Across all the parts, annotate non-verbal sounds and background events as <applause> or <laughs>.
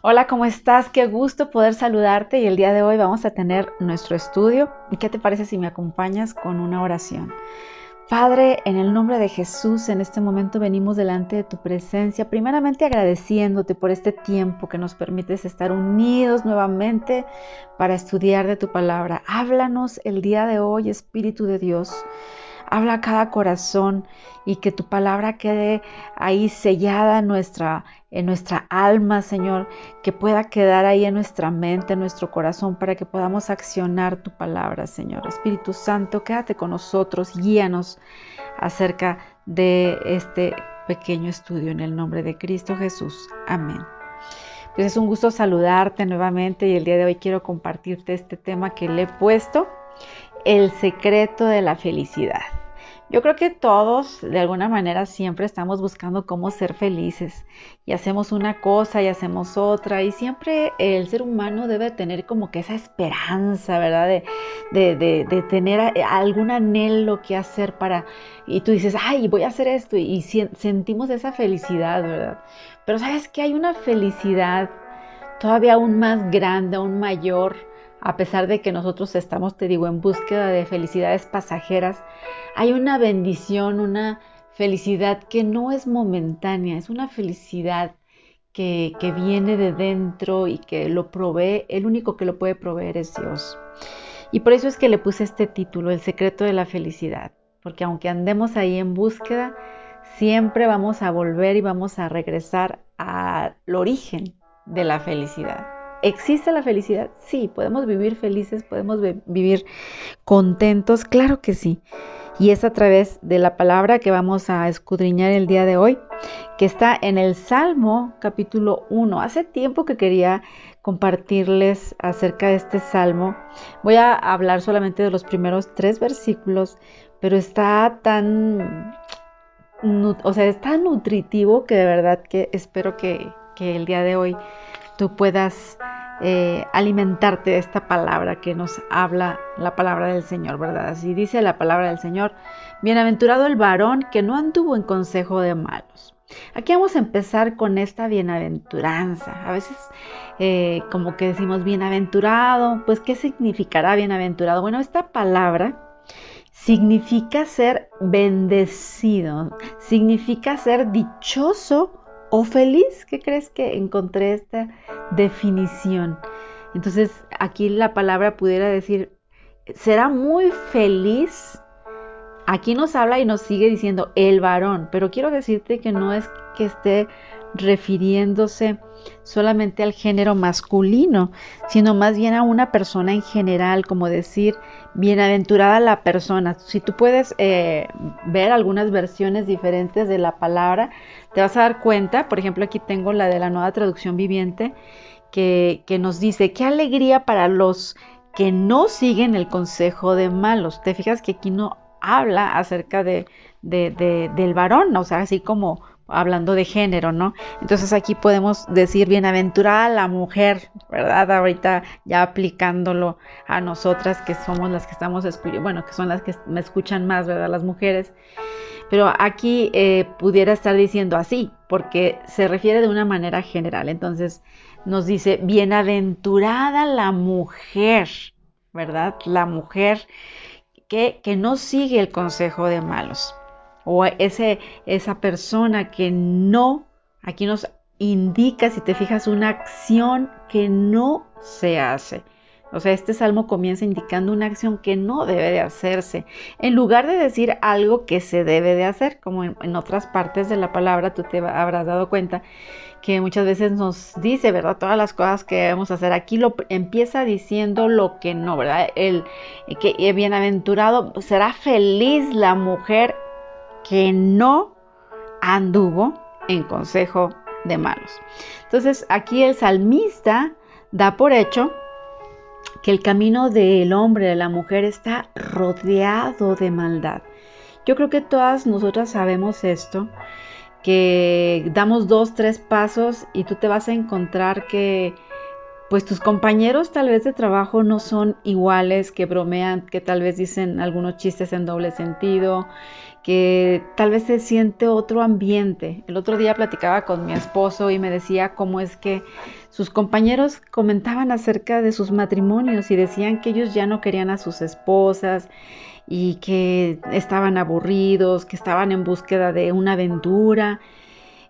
Hola, ¿cómo estás? Qué gusto poder saludarte y el día de hoy vamos a tener nuestro estudio. ¿Y qué te parece si me acompañas con una oración? Padre, en el nombre de Jesús, en este momento venimos delante de tu presencia, primeramente agradeciéndote por este tiempo que nos permites estar unidos nuevamente para estudiar de tu palabra. Háblanos el día de hoy, Espíritu de Dios. Habla a cada corazón y que tu palabra quede ahí sellada en nuestra, en nuestra alma, Señor, que pueda quedar ahí en nuestra mente, en nuestro corazón, para que podamos accionar tu palabra, Señor. Espíritu Santo, quédate con nosotros, guíanos acerca de este pequeño estudio en el nombre de Cristo Jesús. Amén. Pues es un gusto saludarte nuevamente y el día de hoy quiero compartirte este tema que le he puesto, el secreto de la felicidad. Yo creo que todos de alguna manera siempre estamos buscando cómo ser felices y hacemos una cosa y hacemos otra y siempre el ser humano debe tener como que esa esperanza, ¿verdad? De, de, tener algún anhelo que hacer para... Y tú dices, ay, voy a hacer esto y sentimos esa felicidad, ¿verdad? Pero sabes que hay una felicidad todavía aún más grande, aún mayor, a pesar de que nosotros estamos, te digo, en búsqueda de felicidades pasajeras, hay una bendición, una felicidad que no es momentánea, es una felicidad que, viene de dentro y que lo provee, el único que lo puede proveer es Dios. Y por eso es que le puse este título, El secreto de la felicidad, porque aunque andemos ahí en búsqueda, siempre vamos a volver y vamos a regresar al origen de la felicidad. ¿Existe la felicidad? Sí, podemos vivir felices, podemos vivir contentos, claro que sí. Y es a través de la palabra que vamos a escudriñar el día de hoy, que está en el Salmo capítulo 1. Hace tiempo que quería compartirles acerca de este salmo. Voy a hablar solamente de los primeros tres versículos, pero está tan, o sea, es tan nutritivo que de verdad que espero que, que el día de hoy tú puedas eh, alimentarte de esta palabra que nos habla la palabra del Señor, ¿verdad? Así dice la palabra del Señor, bienaventurado el varón que no anduvo en consejo de malos. Aquí vamos a empezar con esta bienaventuranza. A veces eh, como que decimos bienaventurado, pues ¿qué significará bienaventurado? Bueno, esta palabra significa ser bendecido, significa ser dichoso o feliz. ¿Qué crees que encontré esta definición? Entonces aquí la palabra pudiera decir, será muy feliz. Aquí nos habla y nos sigue diciendo el varón, pero quiero decirte que no es que esté refiriéndose solamente al género masculino, sino más bien a una persona en general, como decir, bienaventurada la persona. Si tú puedes eh, ver algunas versiones diferentes de la palabra, te vas a dar cuenta, por ejemplo, aquí tengo la de la nueva traducción viviente, que, nos dice, qué alegría para los que no siguen el consejo de malos. Te fijas que aquí no habla acerca de, del varón, o sea, así como hablando de género, ¿no? Entonces aquí podemos decir bienaventurada la mujer, ¿verdad? Ahorita ya aplicándolo a nosotras que somos las que estamos escuchando, bueno, que son las que me escuchan más, ¿verdad? Las mujeres. Pero aquí eh, pudiera estar diciendo así, porque se refiere de una manera general. Entonces nos dice, bienaventurada la mujer, ¿verdad? La mujer que, que no sigue el consejo de malos. O ese, esa persona que no, aquí nos indica, si te fijas, una acción que no se hace. O sea, este salmo comienza indicando una acción que no debe de hacerse, en lugar de decir algo que se debe de hacer, como en, otras partes de la palabra tú te habrás dado cuenta que muchas veces nos dice, ¿verdad? Todas las cosas que debemos hacer. Aquí lo empieza diciendo lo que no, ¿verdad? El que eh, bienaventurado será feliz la mujer que no anduvo en consejo de malos. Entonces, aquí el salmista da por hecho que el camino del hombre, de la mujer, está rodeado de maldad. Yo creo que todas nosotras sabemos esto, que damos dos, tres pasos y tú te vas a encontrar que pues tus compañeros tal vez de trabajo no son iguales, que bromean, que tal vez dicen algunos chistes en doble sentido, que tal vez se siente otro ambiente. El otro día platicaba con mi esposo y me decía cómo es que sus compañeros comentaban acerca de sus matrimonios y decían que ellos ya no querían a sus esposas y que estaban aburridos, que estaban en búsqueda de una aventura.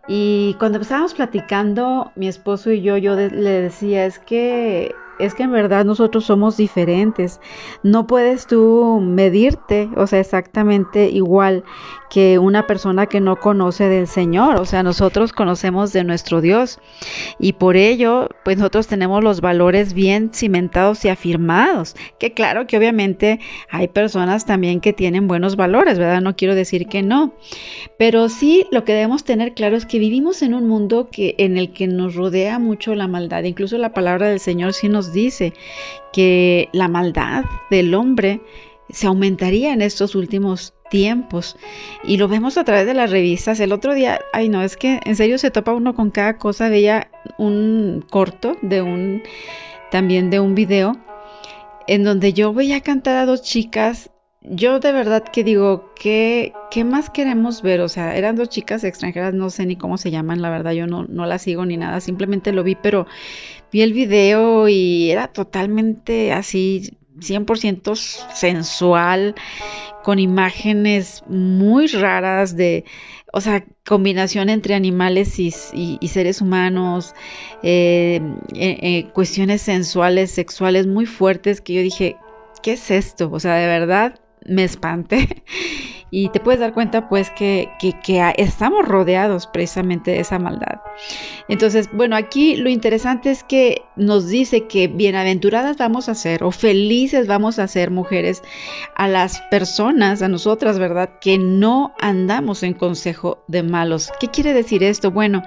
Y cuando estábamos platicando, mi esposo y yo, yo le decía, es que es que en verdad nosotros somos diferentes. No puedes tú medirte, o sea, exactamente igual que una persona que no conoce del Señor. O sea, nosotros conocemos de nuestro Dios y por ello, pues nosotros tenemos los valores bien cimentados y afirmados. Que claro que obviamente hay personas también que tienen buenos valores, ¿verdad? No quiero decir que no. Pero sí lo que debemos tener claro es que vivimos en un mundo que, en el que nos rodea mucho la maldad. Incluso la palabra del Señor sí nos dice que la maldad del hombre se aumentaría en estos últimos tiempos y lo vemos a través de las revistas. El otro día, ay no, es que en serio se topa uno con cada cosa. Veía un corto de un, también de un video en donde yo veía cantar a dos chicas. Yo de verdad que digo, ¿qué, ¿qué más queremos ver? O sea, eran dos chicas extranjeras, no sé ni cómo se llaman, la verdad yo no, no las sigo ni nada, simplemente lo vi, pero vi el video y era totalmente así 100% sensual, con imágenes muy raras de, o sea, combinación entre animales y, seres humanos, eh, eh, eh, cuestiones sensuales, sexuales muy fuertes que yo dije, ¿qué es esto? O sea, de verdad me espanté. <laughs> y te puedes dar cuenta pues que, estamos rodeados precisamente de esa maldad. Entonces, bueno, aquí lo interesante es que nos dice que bienaventuradas vamos a ser o felices vamos a ser mujeres a las personas, a nosotras, ¿verdad? Que no andamos en consejo de malos. ¿Qué quiere decir esto? Bueno,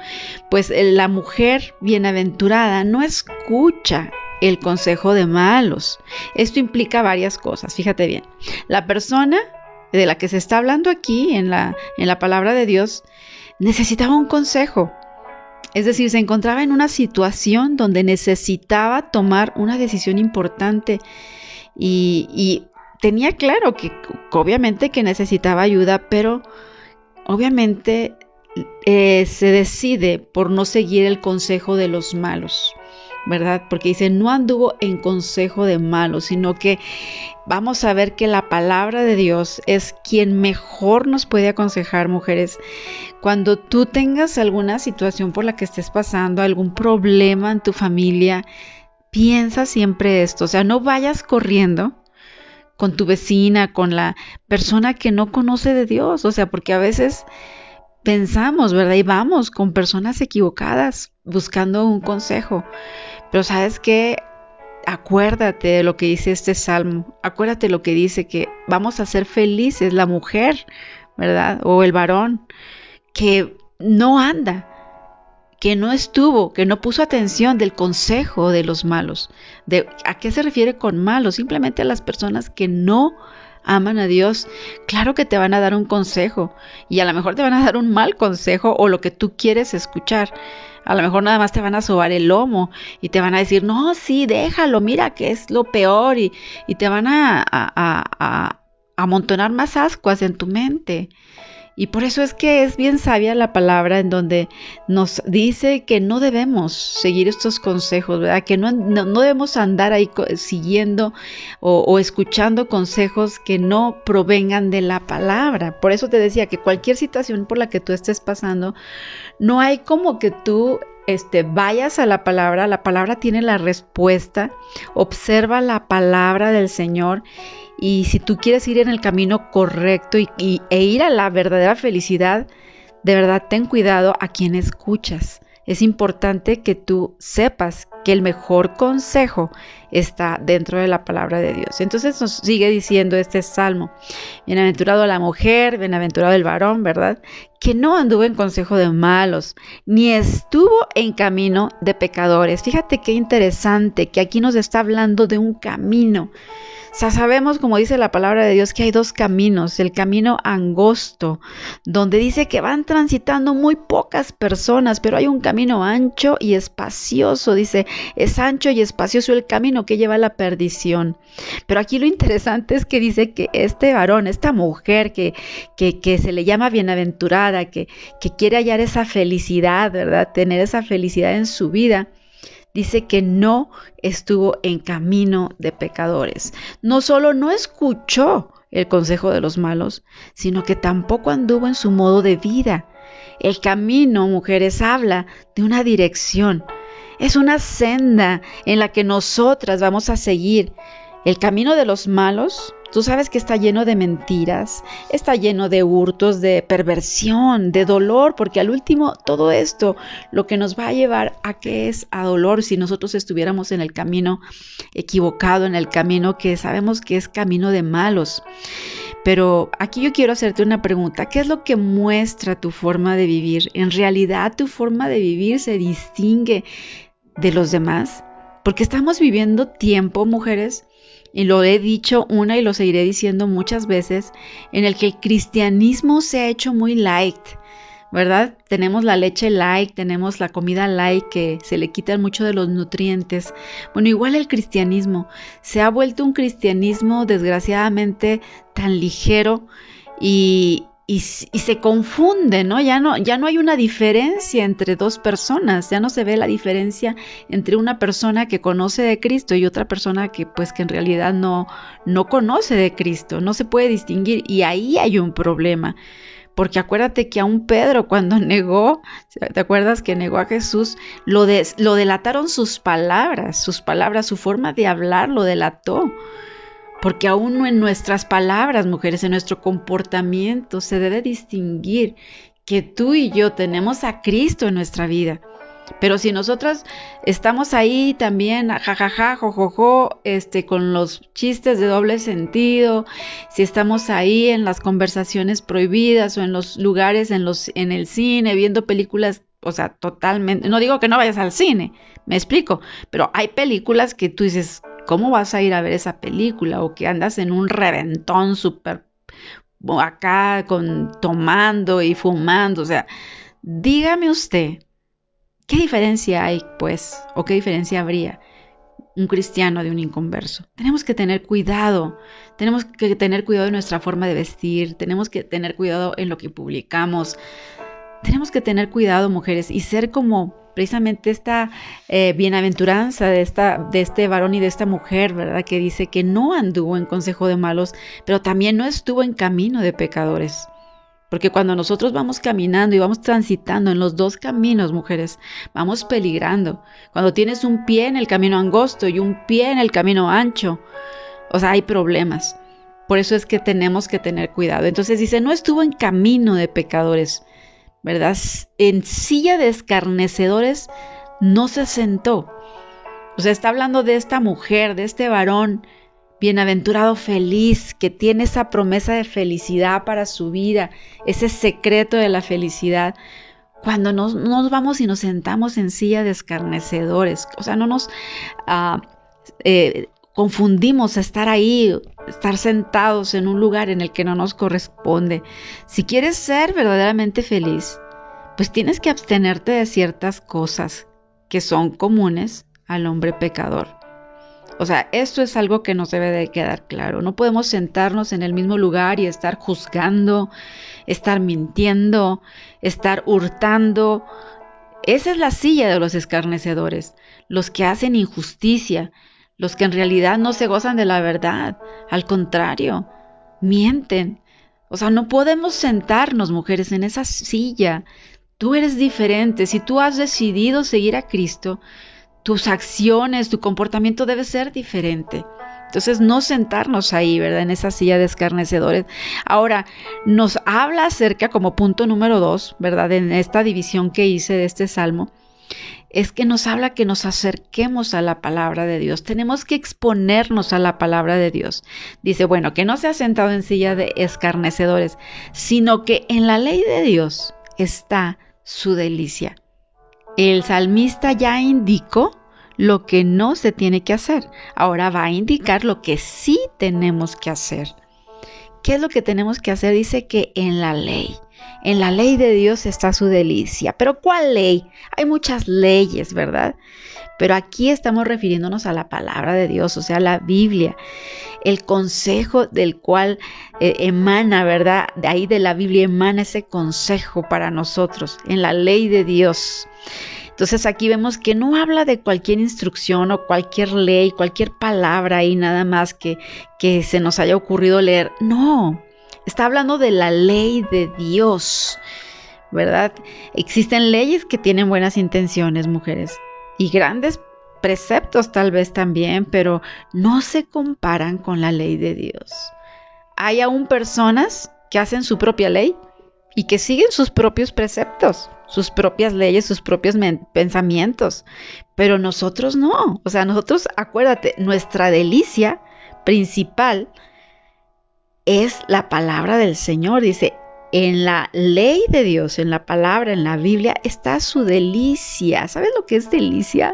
pues eh, la mujer bienaventurada no escucha el consejo de malos. Esto implica varias cosas, fíjate bien. La persona de la que se está hablando aquí en la, en la palabra de Dios, necesitaba un consejo. Es decir, se encontraba en una situación donde necesitaba tomar una decisión importante y, tenía claro que obviamente que necesitaba ayuda, pero obviamente eh, se decide por no seguir el consejo de los malos. ¿Verdad? Porque dice, no anduvo en consejo de malos, sino que vamos a ver que la palabra de Dios es quien mejor nos puede aconsejar, mujeres. Cuando tú tengas alguna situación por la que estés pasando, algún problema en tu familia, piensa siempre esto, o sea, no vayas corriendo con tu vecina, con la persona que no conoce de Dios, o sea, porque a veces pensamos, ¿verdad? Y vamos con personas equivocadas buscando un consejo. Pero sabes qué, acuérdate de lo que dice este salmo, acuérdate lo que dice que vamos a ser felices, la mujer, ¿verdad? O el varón, que no anda, que no estuvo, que no puso atención del consejo de los malos. De, ¿A qué se refiere con malos? Simplemente a las personas que no aman a Dios, claro que te van a dar un consejo y a lo mejor te van a dar un mal consejo o lo que tú quieres escuchar. A lo mejor nada más te van a sobar el lomo y te van a decir, no, sí, déjalo, mira que es lo peor y, y te van a, a, a, a amontonar más ascuas en tu mente. Y por eso es que es bien sabia la palabra en donde nos dice que no debemos seguir estos consejos, ¿verdad? Que no, debemos andar ahí siguiendo o, o, escuchando consejos que no provengan de la palabra. Por eso te decía que cualquier situación por la que tú estés pasando, no hay como que tú este, vayas a la palabra, la palabra tiene la respuesta, observa la palabra del Señor y si tú quieres ir en el camino correcto y, e ir a la verdadera felicidad, de verdad ten cuidado a quien escuchas. Es importante que tú sepas que el mejor consejo está dentro de la palabra de Dios. Entonces nos sigue diciendo este salmo, bienaventurado la mujer, bienaventurado el varón, ¿verdad? Que no anduvo en consejo de malos, ni estuvo en camino de pecadores. Fíjate qué interesante que aquí nos está hablando de un camino sea, sabemos, como dice la palabra de Dios, que hay dos caminos. El camino angosto, donde dice que van transitando muy pocas personas, pero hay un camino ancho y espacioso. Dice, es ancho y espacioso el camino que lleva a la perdición. Pero aquí lo interesante es que dice que este varón, esta mujer que, que, se le llama bienaventurada, que, que quiere hallar esa felicidad, ¿verdad? Tener esa felicidad en su vida dice que no estuvo en camino de pecadores. No solo no escuchó el consejo de los malos, sino que tampoco anduvo en su modo de vida. El camino, mujeres, habla de una dirección. Es una senda en la que nosotras vamos a seguir. El camino de los malos Tú sabes que está lleno de mentiras, está lleno de hurtos, de perversión, de dolor, porque al último todo esto lo que nos va a llevar a que es a dolor si nosotros estuviéramos en el camino equivocado, en el camino que sabemos que es camino de malos. Pero aquí yo quiero hacerte una pregunta. ¿Qué es lo que muestra tu forma de vivir? ¿En realidad tu forma de vivir se distingue de los demás? Porque estamos viviendo tiempo, mujeres, y lo he dicho una y lo seguiré diciendo muchas veces, en el que el cristianismo se ha hecho muy light, ¿verdad? Tenemos la leche light, tenemos la comida light que se le quitan mucho de los nutrientes. Bueno, igual el cristianismo se ha vuelto un cristianismo desgraciadamente tan ligero y, y, se confunde, ¿no? Ya, ¿no? ya no hay una diferencia entre dos personas, ya no se ve la diferencia entre una persona que conoce de Cristo y otra persona que pues que en realidad no, no conoce de Cristo, no se puede distinguir y ahí hay un problema. Porque acuérdate que a un Pedro <laughs> cuando negó, ¿te acuerdas que negó a Jesús? Lo, lo delataron sus palabras, sus palabras, su forma de hablar lo delató. Porque aún en nuestras palabras, mujeres, en nuestro comportamiento, se debe distinguir que tú y yo tenemos a Cristo en nuestra vida. Pero si nosotras estamos ahí también, jajaja, jojojo, este, con los chistes de doble sentido, si estamos ahí en las conversaciones prohibidas o en los lugares, en, los, en el cine, viendo películas, o sea, totalmente, no digo que no vayas al cine, me explico, pero hay películas que tú dices, ¿Cómo vas a ir a ver esa película? O que andas en un reventón súper acá con tomando y fumando. O sea, dígame usted, ¿qué diferencia hay, pues? ¿O qué diferencia habría? un cristiano de un inconverso. Tenemos que tener cuidado, tenemos que tener cuidado de nuestra forma de vestir, tenemos que tener cuidado en lo que publicamos, tenemos que tener cuidado, mujeres, y ser como precisamente esta eh, bienaventuranza de, esta, de este varón y de esta mujer, ¿verdad? Que dice que no anduvo en consejo de malos, pero también no estuvo en camino de pecadores. Porque cuando nosotros vamos caminando y vamos transitando en los dos caminos, mujeres, vamos peligrando. Cuando tienes un pie en el camino angosto y un pie en el camino ancho, o sea, hay problemas. Por eso es que tenemos que tener cuidado. Entonces dice, no estuvo en camino de pecadores, ¿verdad? En silla de escarnecedores no se sentó. O sea, está hablando de esta mujer, de este varón bienaventurado feliz, que tiene esa promesa de felicidad para su vida, ese secreto de la felicidad. Cuando nos, nos vamos y nos sentamos en silla de escarnecedores, o sea, no nos ah, eh, confundimos estar ahí, estar sentados en un lugar en el que no nos corresponde. Si quieres ser verdaderamente feliz, pues tienes que abstenerte de ciertas cosas que son comunes al hombre pecador. O sea, esto es algo que nos debe de quedar claro. No podemos sentarnos en el mismo lugar y estar juzgando, estar mintiendo, estar hurtando. Esa es la silla de los escarnecedores, los que hacen injusticia, los que en realidad no se gozan de la verdad, al contrario, mienten. O sea, no podemos sentarnos, mujeres, en esa silla. Tú eres diferente. Si tú has decidido seguir a Cristo, tus acciones, tu comportamiento debe ser diferente. Entonces, no sentarnos ahí, ¿verdad? En esa silla de escarnecedores. Ahora, nos habla acerca, como punto número dos, ¿verdad? En esta división que hice de este salmo, es que nos habla que nos acerquemos a la palabra de Dios. Tenemos que exponernos a la palabra de Dios. Dice, bueno, que no se ha sentado en silla de escarnecedores, sino que en la ley de Dios está su delicia. El salmista ya indicó lo que no se tiene que hacer. Ahora va a indicar lo que sí tenemos que hacer. ¿Qué es lo que tenemos que hacer? Dice que en la ley. En la ley de Dios está su delicia. Pero ¿cuál ley? Hay muchas leyes, ¿verdad? Pero aquí estamos refiriéndonos a la palabra de Dios, o sea, la Biblia, el consejo del cual eh, emana, ¿verdad? De ahí de la Biblia emana ese consejo para nosotros, en la ley de Dios. Entonces aquí vemos que no habla de cualquier instrucción o cualquier ley, cualquier palabra ahí nada más que, que se nos haya ocurrido leer. No, está hablando de la ley de Dios, ¿verdad? Existen leyes que tienen buenas intenciones, mujeres, y grandes preceptos tal vez también, pero no se comparan con la ley de Dios. Hay aún personas que hacen su propia ley y que siguen sus propios preceptos, sus propias leyes, sus propios pensamientos, pero nosotros no. O sea, nosotros, acuérdate, nuestra delicia principal es la palabra del Señor. Dice, en la ley de Dios, en la palabra, en la Biblia, está su delicia. ¿Sabes lo que es delicia?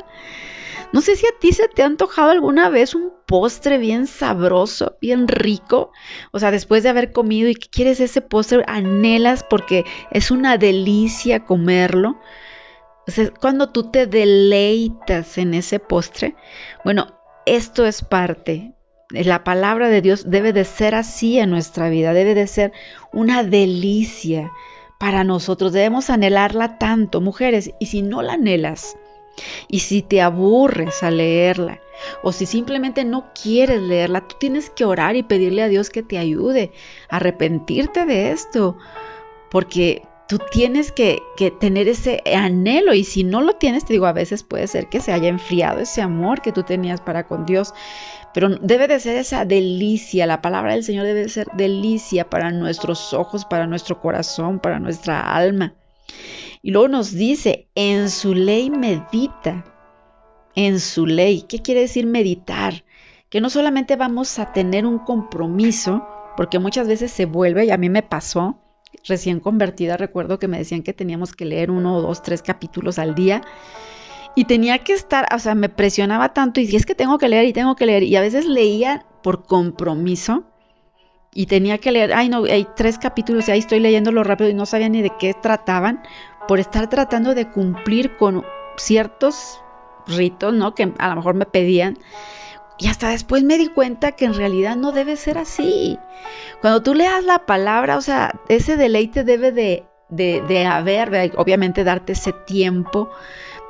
No sé si a ti se te ha antojado alguna vez un postre bien sabroso, bien rico. O sea, después de haber comido y que quieres ese postre, anhelas porque es una delicia comerlo. O sea, cuando tú te deleitas en ese postre, bueno, esto es parte la palabra de Dios debe de ser así en nuestra vida, debe de ser una delicia para nosotros, debemos anhelarla tanto, mujeres, y si no la anhelas, y si te aburres a leerla, o si simplemente no quieres leerla, tú tienes que orar y pedirle a Dios que te ayude a arrepentirte de esto, porque tú tienes que, que, tener ese anhelo y si no lo tienes, te digo, a veces puede ser que se haya enfriado ese amor que tú tenías para con Dios pero debe de ser esa delicia, la palabra del Señor debe de ser delicia para nuestros ojos, para nuestro corazón, para nuestra alma. Y luego nos dice, en su ley medita, en su ley. ¿Qué quiere decir meditar? Que no solamente vamos a tener un compromiso, porque muchas veces se vuelve, y a mí me pasó, recién convertida, recuerdo que me decían que teníamos que leer uno, dos, tres capítulos al día. Y tenía que estar, o sea, me presionaba tanto y es que tengo que leer y tengo que leer. Y a veces leía por compromiso y tenía que leer, ay no, hay tres capítulos y ahí estoy leyéndolo rápido y no sabía ni de qué trataban por estar tratando de cumplir con ciertos ritos, ¿no? Que a lo mejor me pedían. Y hasta después me di cuenta que en realidad no debe ser así. Cuando tú leas la palabra, o sea, ese deleite debe de, de, de haber, obviamente darte ese tiempo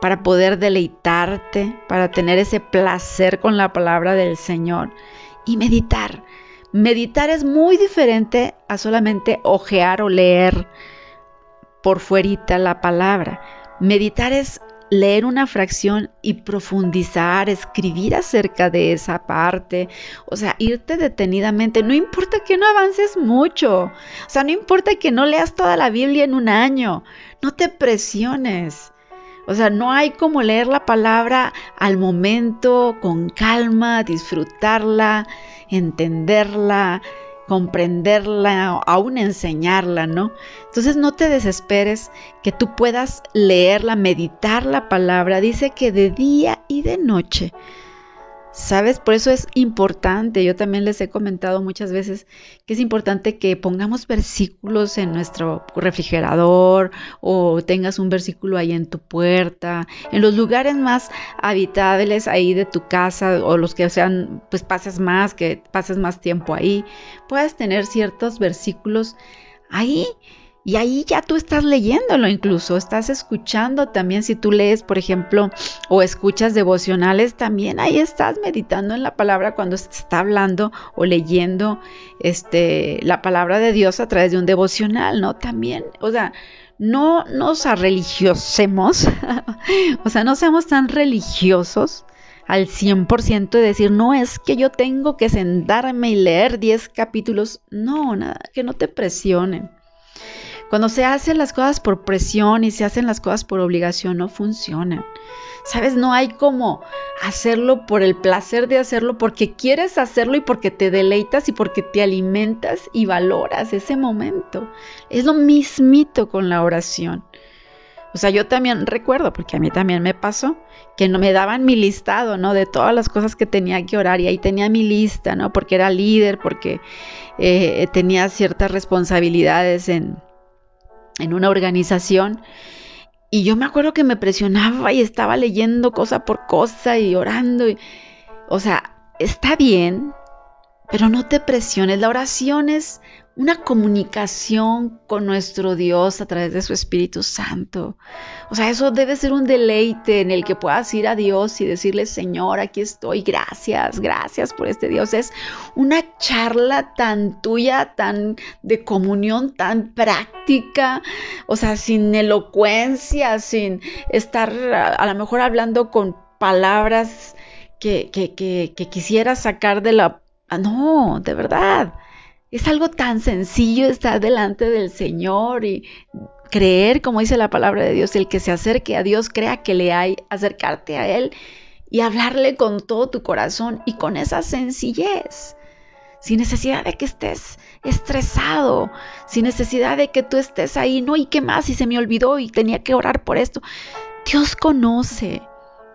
para poder deleitarte, para tener ese placer con la palabra del Señor y meditar. Meditar es muy diferente a solamente ojear o leer por fuerita la palabra. Meditar es leer una fracción y profundizar, escribir acerca de esa parte, o sea, irte detenidamente, no importa que no avances mucho, o sea, no importa que no leas toda la Biblia en un año, no te presiones. O sea, no hay como leer la palabra al momento, con calma, disfrutarla, entenderla, comprenderla, aún enseñarla, ¿no? Entonces no te desesperes que tú puedas leerla, meditar la palabra. Dice que de día y de noche ¿Sabes? Por eso es importante, yo también les he comentado muchas veces que es importante que pongamos versículos en nuestro refrigerador o tengas un versículo ahí en tu puerta, en los lugares más habitables ahí de tu casa o los que sean, pues pases más, que pases más tiempo ahí, puedas tener ciertos versículos ahí y ahí ya tú estás leyéndolo incluso, estás escuchando también, si tú lees, por ejemplo, o escuchas devocionales, también ahí estás meditando en la palabra cuando se está hablando o leyendo este, la palabra de Dios a través de un devocional, ¿no? También, o sea, no nos arreligiosemos, <laughs> o sea, no seamos tan religiosos al 100% de decir, no es que yo tengo que sentarme y leer 10 capítulos, no, nada, que no te presionen. Cuando se hacen las cosas por presión y se hacen las cosas por obligación, no funcionan. Sabes, no hay como hacerlo por el placer de hacerlo, porque quieres hacerlo y porque te deleitas y porque te alimentas y valoras ese momento. Es lo mismito con la oración. O sea, yo también recuerdo, porque a mí también me pasó, que no me daban mi listado, ¿no? De todas las cosas que tenía que orar y ahí tenía mi lista, ¿no? Porque era líder, porque eh, tenía ciertas responsabilidades en, en una organización. Y yo me acuerdo que me presionaba y estaba leyendo cosa por cosa y orando. Y, o sea, está bien, pero no te presiones. La oración es una comunicación con nuestro Dios a través de su Espíritu Santo. O sea, eso debe ser un deleite en el que puedas ir a Dios y decirle, Señor, aquí estoy, gracias, gracias por este Dios. Es una charla tan tuya, tan de comunión, tan práctica, o sea, sin elocuencia, sin estar a, lo mejor hablando con palabras que, que, que, que quisiera sacar de la... No, de verdad es algo tan sencillo estar delante del Señor y creer, como dice la palabra de Dios, el que se acerque a Dios, crea que le hay, acercarte a Él y hablarle con todo tu corazón y con esa sencillez, sin necesidad de que estés estresado, sin necesidad de que tú estés ahí, no, ¿y qué más? Y se me olvidó y tenía que orar por esto. Dios conoce.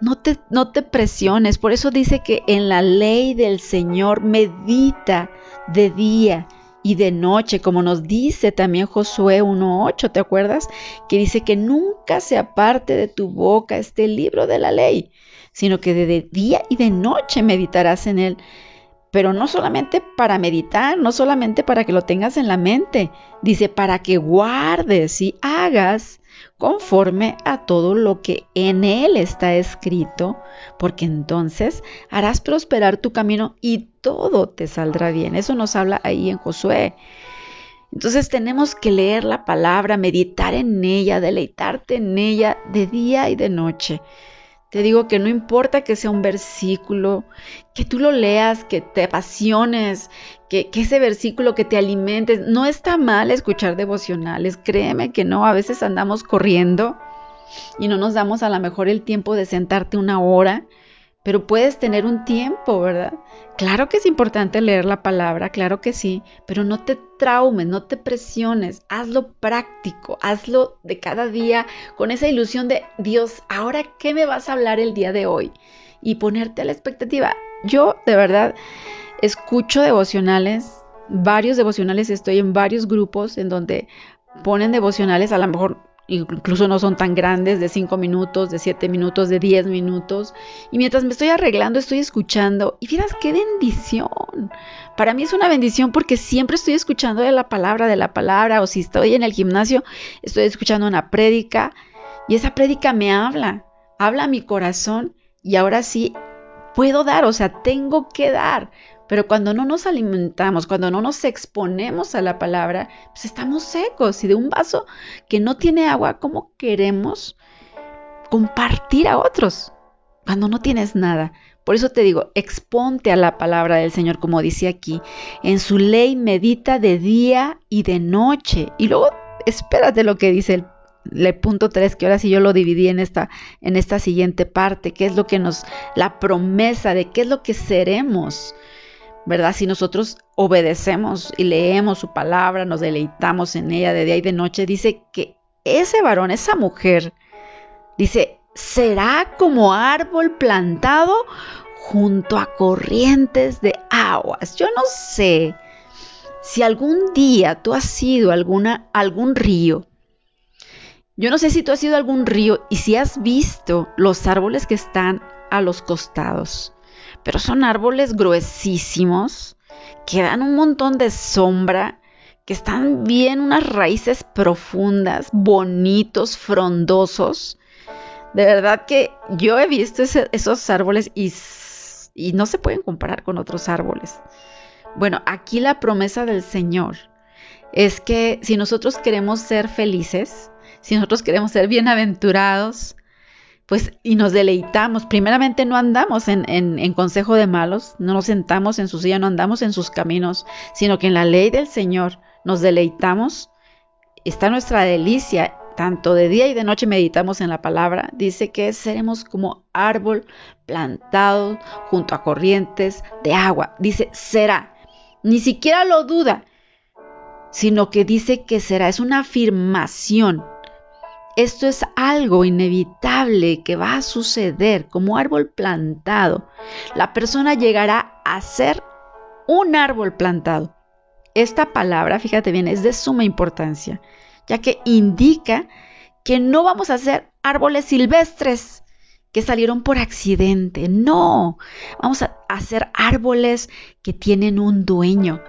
No te, no te presiones. Por eso dice que en la ley del Señor medita de día y de noche, como nos dice también Josué 1.8, ¿te acuerdas? Que dice que nunca se aparte de tu boca este libro de la ley, sino que de día y de noche meditarás en él. Pero no solamente para meditar, no solamente para que lo tengas en la mente, dice para que guardes y hagas conforme a todo lo que en él está escrito, porque entonces harás prosperar tu camino y todo te saldrá bien. Eso nos habla ahí en Josué. Entonces tenemos que leer la palabra, meditar en ella, deleitarte en ella de día y de noche. Te digo que no importa que sea un versículo, que tú lo leas, que te apasiones, que, ese versículo que te alimentes. No está mal escuchar devocionales, créeme que no, a veces andamos corriendo y no nos damos a lo mejor el tiempo de sentarte una hora pero puedes tener un tiempo, ¿verdad? Claro que es importante leer la palabra, claro que sí, pero no te traumes, no te presiones, hazlo práctico, hazlo de cada día con esa ilusión de Dios, ahora qué me vas a hablar el día de hoy y ponerte a la expectativa. Yo de verdad escucho devocionales, varios devocionales, estoy en varios grupos en donde ponen devocionales, a lo mejor incluso no son tan grandes, de 5 minutos, de 7 minutos, de 10 minutos. Y mientras me estoy arreglando, estoy escuchando. Y miras qué bendición. Para mí es una bendición porque siempre estoy escuchando de la palabra, de la palabra. O si estoy en el gimnasio, estoy escuchando una prédica. Y esa prédica me habla, habla a mi corazón. Y ahora sí puedo dar, o sea, tengo que dar. Pero cuando no nos alimentamos, cuando no nos exponemos a la palabra, pues estamos secos. Y de un vaso que no tiene agua, ¿cómo queremos compartir a otros? Cuando no tienes nada. Por eso te digo, exponte a la palabra del Señor, como dice aquí. En su ley medita de día y de noche. Y luego espérate lo que dice el punto 3, que ahora sí yo lo dividí en esta, en esta siguiente parte, que es lo que nos, la promesa de qué es lo que seremos. ¿Verdad? Si nosotros obedecemos y leemos su palabra, nos deleitamos en ella de día y de noche, dice que ese varón, esa mujer, dice, será como árbol plantado junto a corrientes de aguas. Yo no sé si algún día tú has ido a alguna, algún río. Yo no sé si tú has ido a algún río y si has visto los árboles que están a los costados pero son árboles gruesísimos que dan un montón de sombra, que están bien unas raíces profundas, bonitos, frondosos. De verdad que yo he visto esos árboles y, y no se pueden comparar con otros árboles. Bueno, aquí la promesa del Señor es que si nosotros queremos ser felices, si nosotros queremos ser bienaventurados, pues y nos deleitamos. Primeramente no andamos en, en, consejo de malos, no nos sentamos en su silla, no andamos en sus caminos, sino que en la ley del Señor nos deleitamos. Está nuestra delicia, tanto de día y de noche meditamos en la palabra. Dice que seremos como árbol plantado junto a corrientes de agua. Dice, será. Ni siquiera lo duda, sino que dice que será. Es una afirmación Esto es algo inevitable que va a suceder como árbol plantado. La persona llegará a ser un árbol plantado. Esta palabra, fíjate bien, es de suma importancia, ya que indica que no vamos a ser árboles silvestres que salieron por accidente. No, vamos a hacer árboles que tienen un dueño,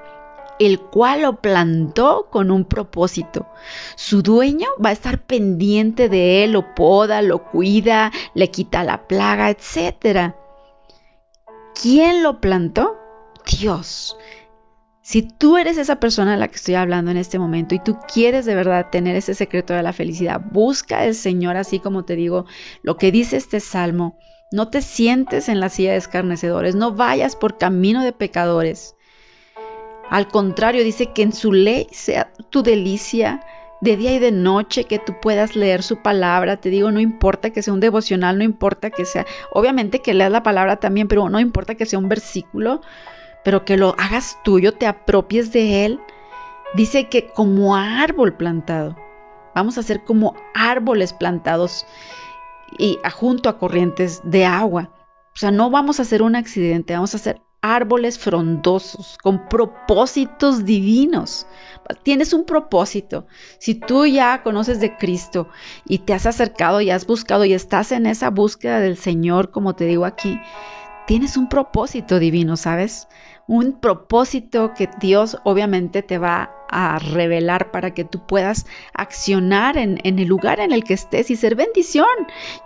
el cual lo plantó con un propósito. Su dueño va a estar pendiente de él, lo poda, lo cuida, le quita la plaga, etc. ¿Quién lo plantó? Dios. Si tú eres esa persona de la que estoy hablando en este momento y tú quieres de verdad tener ese secreto de la felicidad, busca al Señor así como te digo lo que dice este salmo. No te sientes en la silla de escarnecedores, no vayas por camino de pecadores. Al contrario, dice que en su ley sea tu delicia de día y de noche, que tú puedas leer su palabra. Te digo, no importa que sea un devocional, no importa que sea, obviamente que leas la palabra también, pero no importa que sea un versículo, pero que lo hagas tuyo, te apropies de él. Dice que como árbol plantado, vamos a ser como árboles plantados y junto a corrientes de agua. O sea, no vamos a hacer un accidente, vamos a ser árboles frondosos, con propósitos divinos. Tienes un propósito. Si tú ya conoces de Cristo y te has acercado y has buscado y estás en esa búsqueda del Señor, como te digo aquí, tienes un propósito divino, ¿sabes? Un propósito que Dios obviamente te va a revelar para que tú puedas accionar en, en, el lugar en el que estés y ser bendición.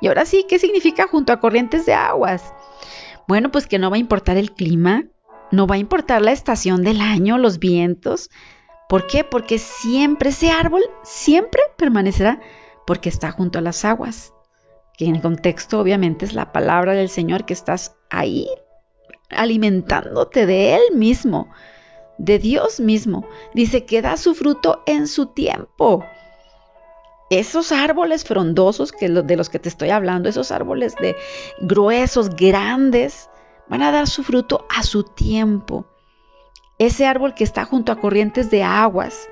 Y ahora sí, ¿qué significa junto a corrientes de aguas? Bueno, pues que no va a importar el clima, no va a importar la estación del año, los vientos. ¿Por qué? Porque siempre ese árbol, siempre permanecerá porque está junto a las aguas. Que en el contexto obviamente es la palabra del Señor que estás ahí alimentándote de Él mismo, de Dios mismo. Dice que da su fruto en su tiempo esos árboles frondosos que de los que te estoy hablando, esos árboles de gruesos, grandes, van a dar su fruto a su tiempo. Ese árbol que está junto a corrientes de aguas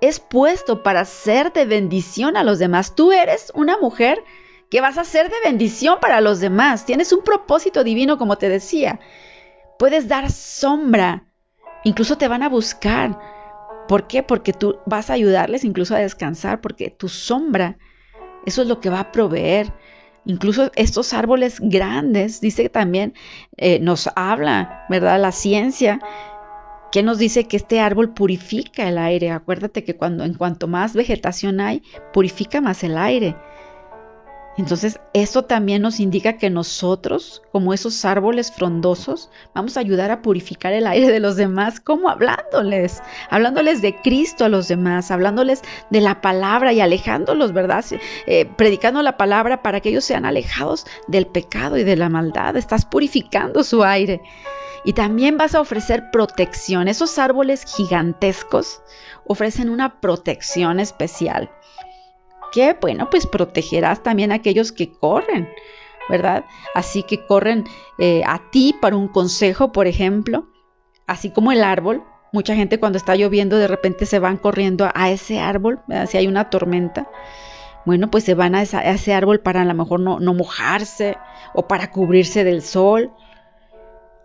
es puesto para ser de bendición a los demás. Tú eres una mujer que vas a ser de bendición para los demás. Tienes un propósito divino, como te decía. Puedes dar sombra. Incluso te van a buscar ¿Por qué? Porque tú vas a ayudarles incluso a descansar, porque tu sombra, eso es lo que va a proveer. Incluso estos árboles grandes, dice también, eh, nos habla, ¿verdad? La ciencia, que nos dice que este árbol purifica el aire. Acuérdate que cuando, en cuanto más vegetación hay, purifica más el aire. Entonces, eso también nos indica que nosotros, como esos árboles frondosos, vamos a ayudar a purificar el aire de los demás, como hablándoles, hablándoles de Cristo a los demás, hablándoles de la palabra y alejándolos, ¿verdad? Eh, predicando la palabra para que ellos sean alejados del pecado y de la maldad. Estás purificando su aire. Y también vas a ofrecer protección. Esos árboles gigantescos ofrecen una protección especial que, bueno, pues protegerás también a aquellos que corren, ¿verdad? Así que corren eh, a ti para un consejo, por ejemplo, así como el árbol. Mucha gente cuando está lloviendo de repente se van corriendo a, ese árbol, si hay una tormenta. Bueno, pues se van a, ese árbol para a lo mejor no, no mojarse o para cubrirse del sol.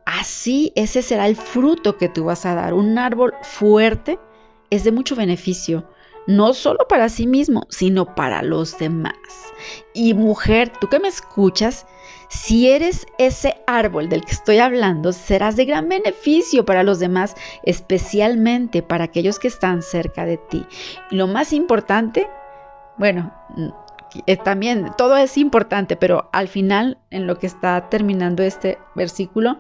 Así ese será el fruto que tú vas a dar. Un árbol fuerte es de mucho beneficio no solo para sí mismo, sino para los demás. Y mujer, tú que me escuchas, si eres ese árbol del que estoy hablando, serás de gran beneficio para los demás, especialmente para aquellos que están cerca de ti. Y lo más importante, bueno, eh, también todo es importante, pero al final, en lo que está terminando este versículo,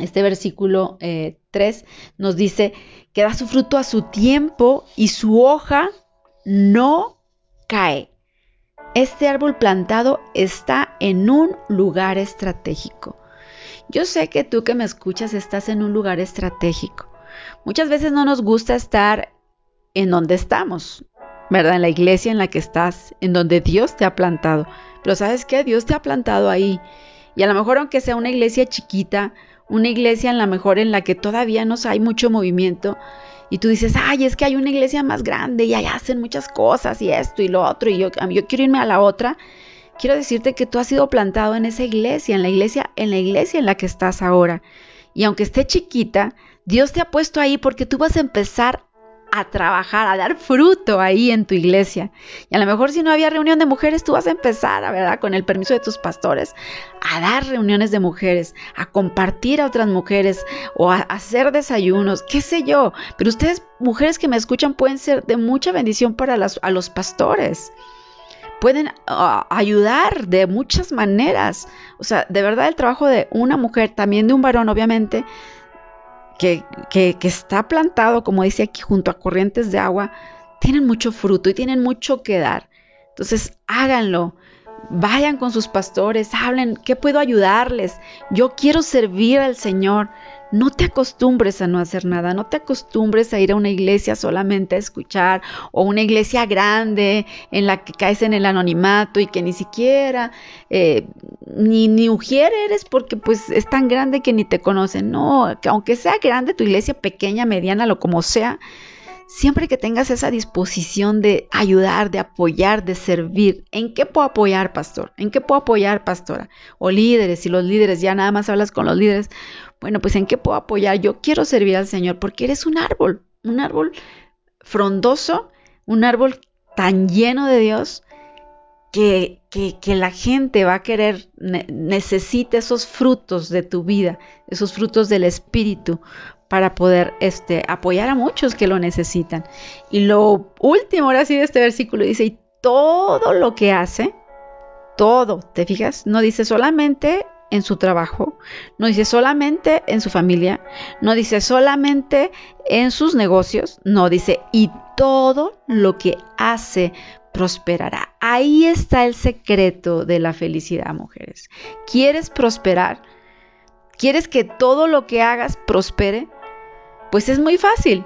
este versículo 3 eh, nos dice que da su fruto a su tiempo y su hoja no cae. Este árbol plantado está en un lugar estratégico. Yo sé que tú que me escuchas estás en un lugar estratégico. Muchas veces no nos gusta estar en donde estamos, ¿verdad? En la iglesia en la que estás, en donde Dios te ha plantado. Pero sabes qué? Dios te ha plantado ahí. Y a lo mejor aunque sea una iglesia chiquita, una iglesia en la mejor en la que todavía no hay mucho movimiento y tú dices, ay, es que hay una iglesia más grande y allá hacen muchas cosas y esto y lo otro y yo, yo quiero irme a la otra, quiero decirte que tú has sido plantado en esa iglesia, en la iglesia, en la iglesia en la que estás ahora. Y aunque esté chiquita, Dios te ha puesto ahí porque tú vas a empezar a trabajar, a dar fruto ahí en tu iglesia. Y a lo mejor si no había reunión de mujeres, tú vas a empezar, ¿verdad? Con el permiso de tus pastores, a dar reuniones de mujeres, a compartir a otras mujeres o a hacer desayunos, qué sé yo. Pero ustedes, mujeres que me escuchan, pueden ser de mucha bendición para los pastores. Pueden ah, ayudar de muchas maneras. O sea, de verdad el trabajo de una mujer, también de un varón, obviamente, que, está plantado, como dice aquí, junto a corrientes de agua, tienen mucho fruto y tienen mucho que dar. Entonces, háganlo. Vayan con sus pastores, hablen, ¿qué puedo ayudarles? Yo quiero servir al Señor. No te acostumbres a no hacer nada, no te acostumbres a ir a una iglesia solamente a escuchar o una iglesia grande en la que caes en el anonimato y que ni siquiera eh, ni, ni eres porque pues es tan grande que ni te conocen. No, que aunque sea grande tu iglesia, pequeña, mediana, lo como sea, siempre que tengas esa disposición de ayudar, de apoyar, de servir, ¿en qué puedo apoyar, pastor? ¿En qué puedo apoyar, pastora? O líderes, si los líderes ya nada más hablas con los líderes, bueno, pues ¿en qué puedo apoyar? Yo quiero servir al Señor porque eres un árbol, un árbol frondoso, un árbol tan lleno de Dios que, que, la gente va a querer, necesita esos frutos de tu vida, esos frutos del Espíritu para poder este, apoyar a muchos que lo necesitan. Y lo último, ahora sí, de este versículo dice, y todo lo que hace, todo, ¿te fijas? No dice solamente en su trabajo, no dice solamente en su familia, no dice solamente en sus negocios, no dice y todo lo que hace prosperará. Ahí está el secreto de la felicidad, mujeres. ¿Quieres prosperar? ¿Quieres que todo lo que hagas prospere? Pues es muy fácil.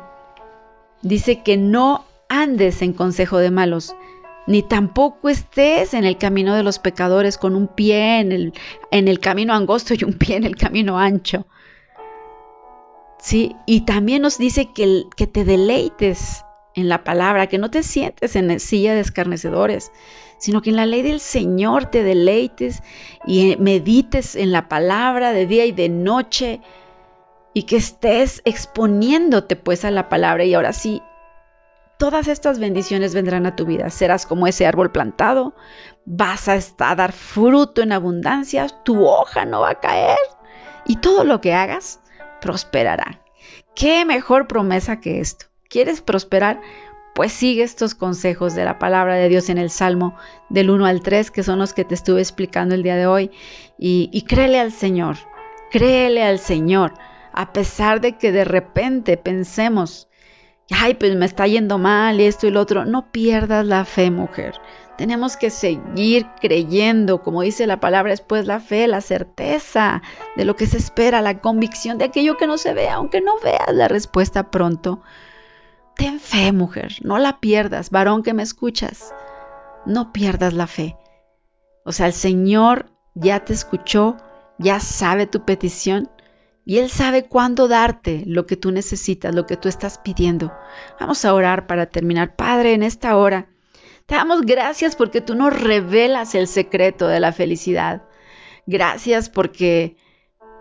Dice que no andes en consejo de malos, ni tampoco estés en el camino de los pecadores con un pie en el, en el camino angosto y un pie en el camino ancho. Sí, y también nos dice que, que te deleites en la palabra, que no te sientes en la silla de escarnecedores, sino que en la ley del Señor te deleites y medites en la palabra de día y de noche y que estés exponiéndote pues a la palabra y ahora sí todas estas bendiciones vendrán a tu vida. Serás como ese árbol plantado, vas a, dar fruto en abundancia, tu hoja no va a caer y todo lo que hagas prosperará. ¿Qué mejor promesa que esto? ¿Quieres prosperar? Pues sigue estos consejos de la palabra de Dios en el Salmo del 1 al 3, que son los que te estuve explicando el día de hoy, y, y créele al Señor, créele al Señor, a pesar de que de repente pensemos, ay, pues me está yendo mal esto y lo otro. No pierdas la fe, mujer. Tenemos que seguir creyendo, como dice la palabra después, la fe, la certeza de lo que se espera, la convicción de aquello que no se ve, aunque no veas la respuesta pronto. Ten fe, mujer, no la pierdas, varón que me escuchas, no pierdas la fe. O sea, el Señor ya te escuchó, ya sabe tu petición y Él sabe cuándo darte lo que tú necesitas, lo que tú estás pidiendo. Vamos a orar para terminar. Padre, en esta hora, te damos gracias porque tú nos revelas el secreto de la felicidad. Gracias porque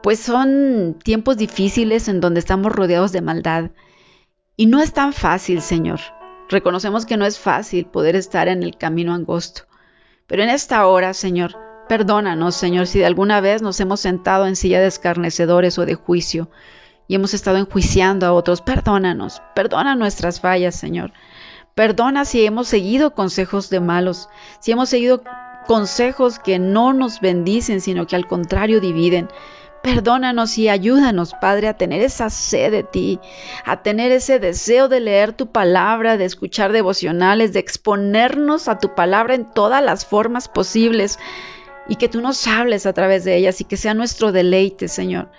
pues son tiempos difíciles en donde estamos rodeados de maldad. Y no es tan fácil, Señor. Reconocemos que no es fácil poder estar en el camino angosto. Pero en esta hora, Señor, Perdónanos, Señor, si de alguna vez nos hemos sentado en silla de escarnecedores o de juicio y hemos estado enjuiciando a otros. Perdónanos, perdona nuestras fallas, Señor. Perdona si hemos seguido consejos de malos, si hemos seguido consejos que no nos bendicen, sino que al contrario dividen. Perdónanos y ayúdanos, Padre, a tener esa sed de ti, a tener ese deseo de leer tu palabra, de escuchar devocionales, de exponernos a tu palabra en todas las formas posibles y que tú nos hables a través de ellas y que sea nuestro deleite, Señor.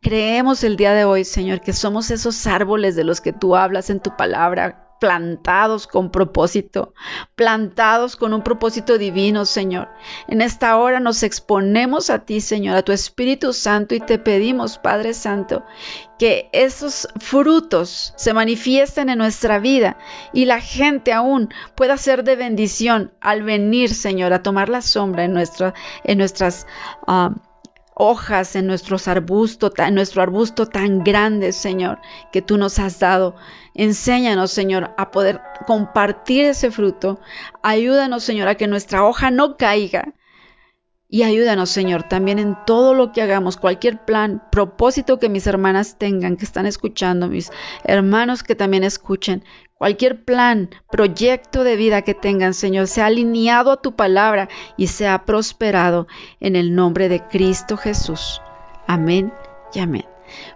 Creemos el día de hoy, Señor, que somos esos árboles de los que tú hablas en tu palabra, plantados con propósito, plantados con un propósito divino, Señor. En esta hora nos exponemos a ti, Señor, a tu Espíritu Santo y te pedimos, Padre Santo, que esos frutos se manifiesten en nuestra vida y la gente aún pueda ser de bendición al venir, Señor, a tomar la sombra en, en nuestras... Ah, hojas en nuestros arbustos, en nuestro arbusto tan grande, Señor, que tú nos has dado. Enséñanos, Señor, a poder compartir ese fruto. Ayúdanos, Señor, a que nuestra hoja no caiga. Y ayúdanos, Señor, también en todo lo que hagamos, cualquier plan, propósito que mis hermanas tengan, que están escuchando, mis hermanos que también escuchen, Cualquier plan, proyecto de vida que tengan, Señor, sea alineado a tu palabra y sea prosperado en el nombre de Cristo Jesús. Amén y amén.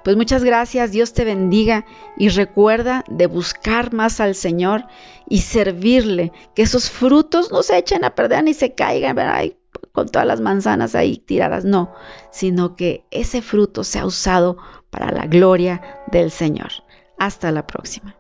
Pues muchas gracias, Dios te bendiga y recuerda de buscar más al Señor y servirle, que esos frutos no se echen a perder ni se caigan con todas las manzanas ahí tiradas, no, sino que ese fruto sea usado para la gloria del Señor. Hasta la próxima.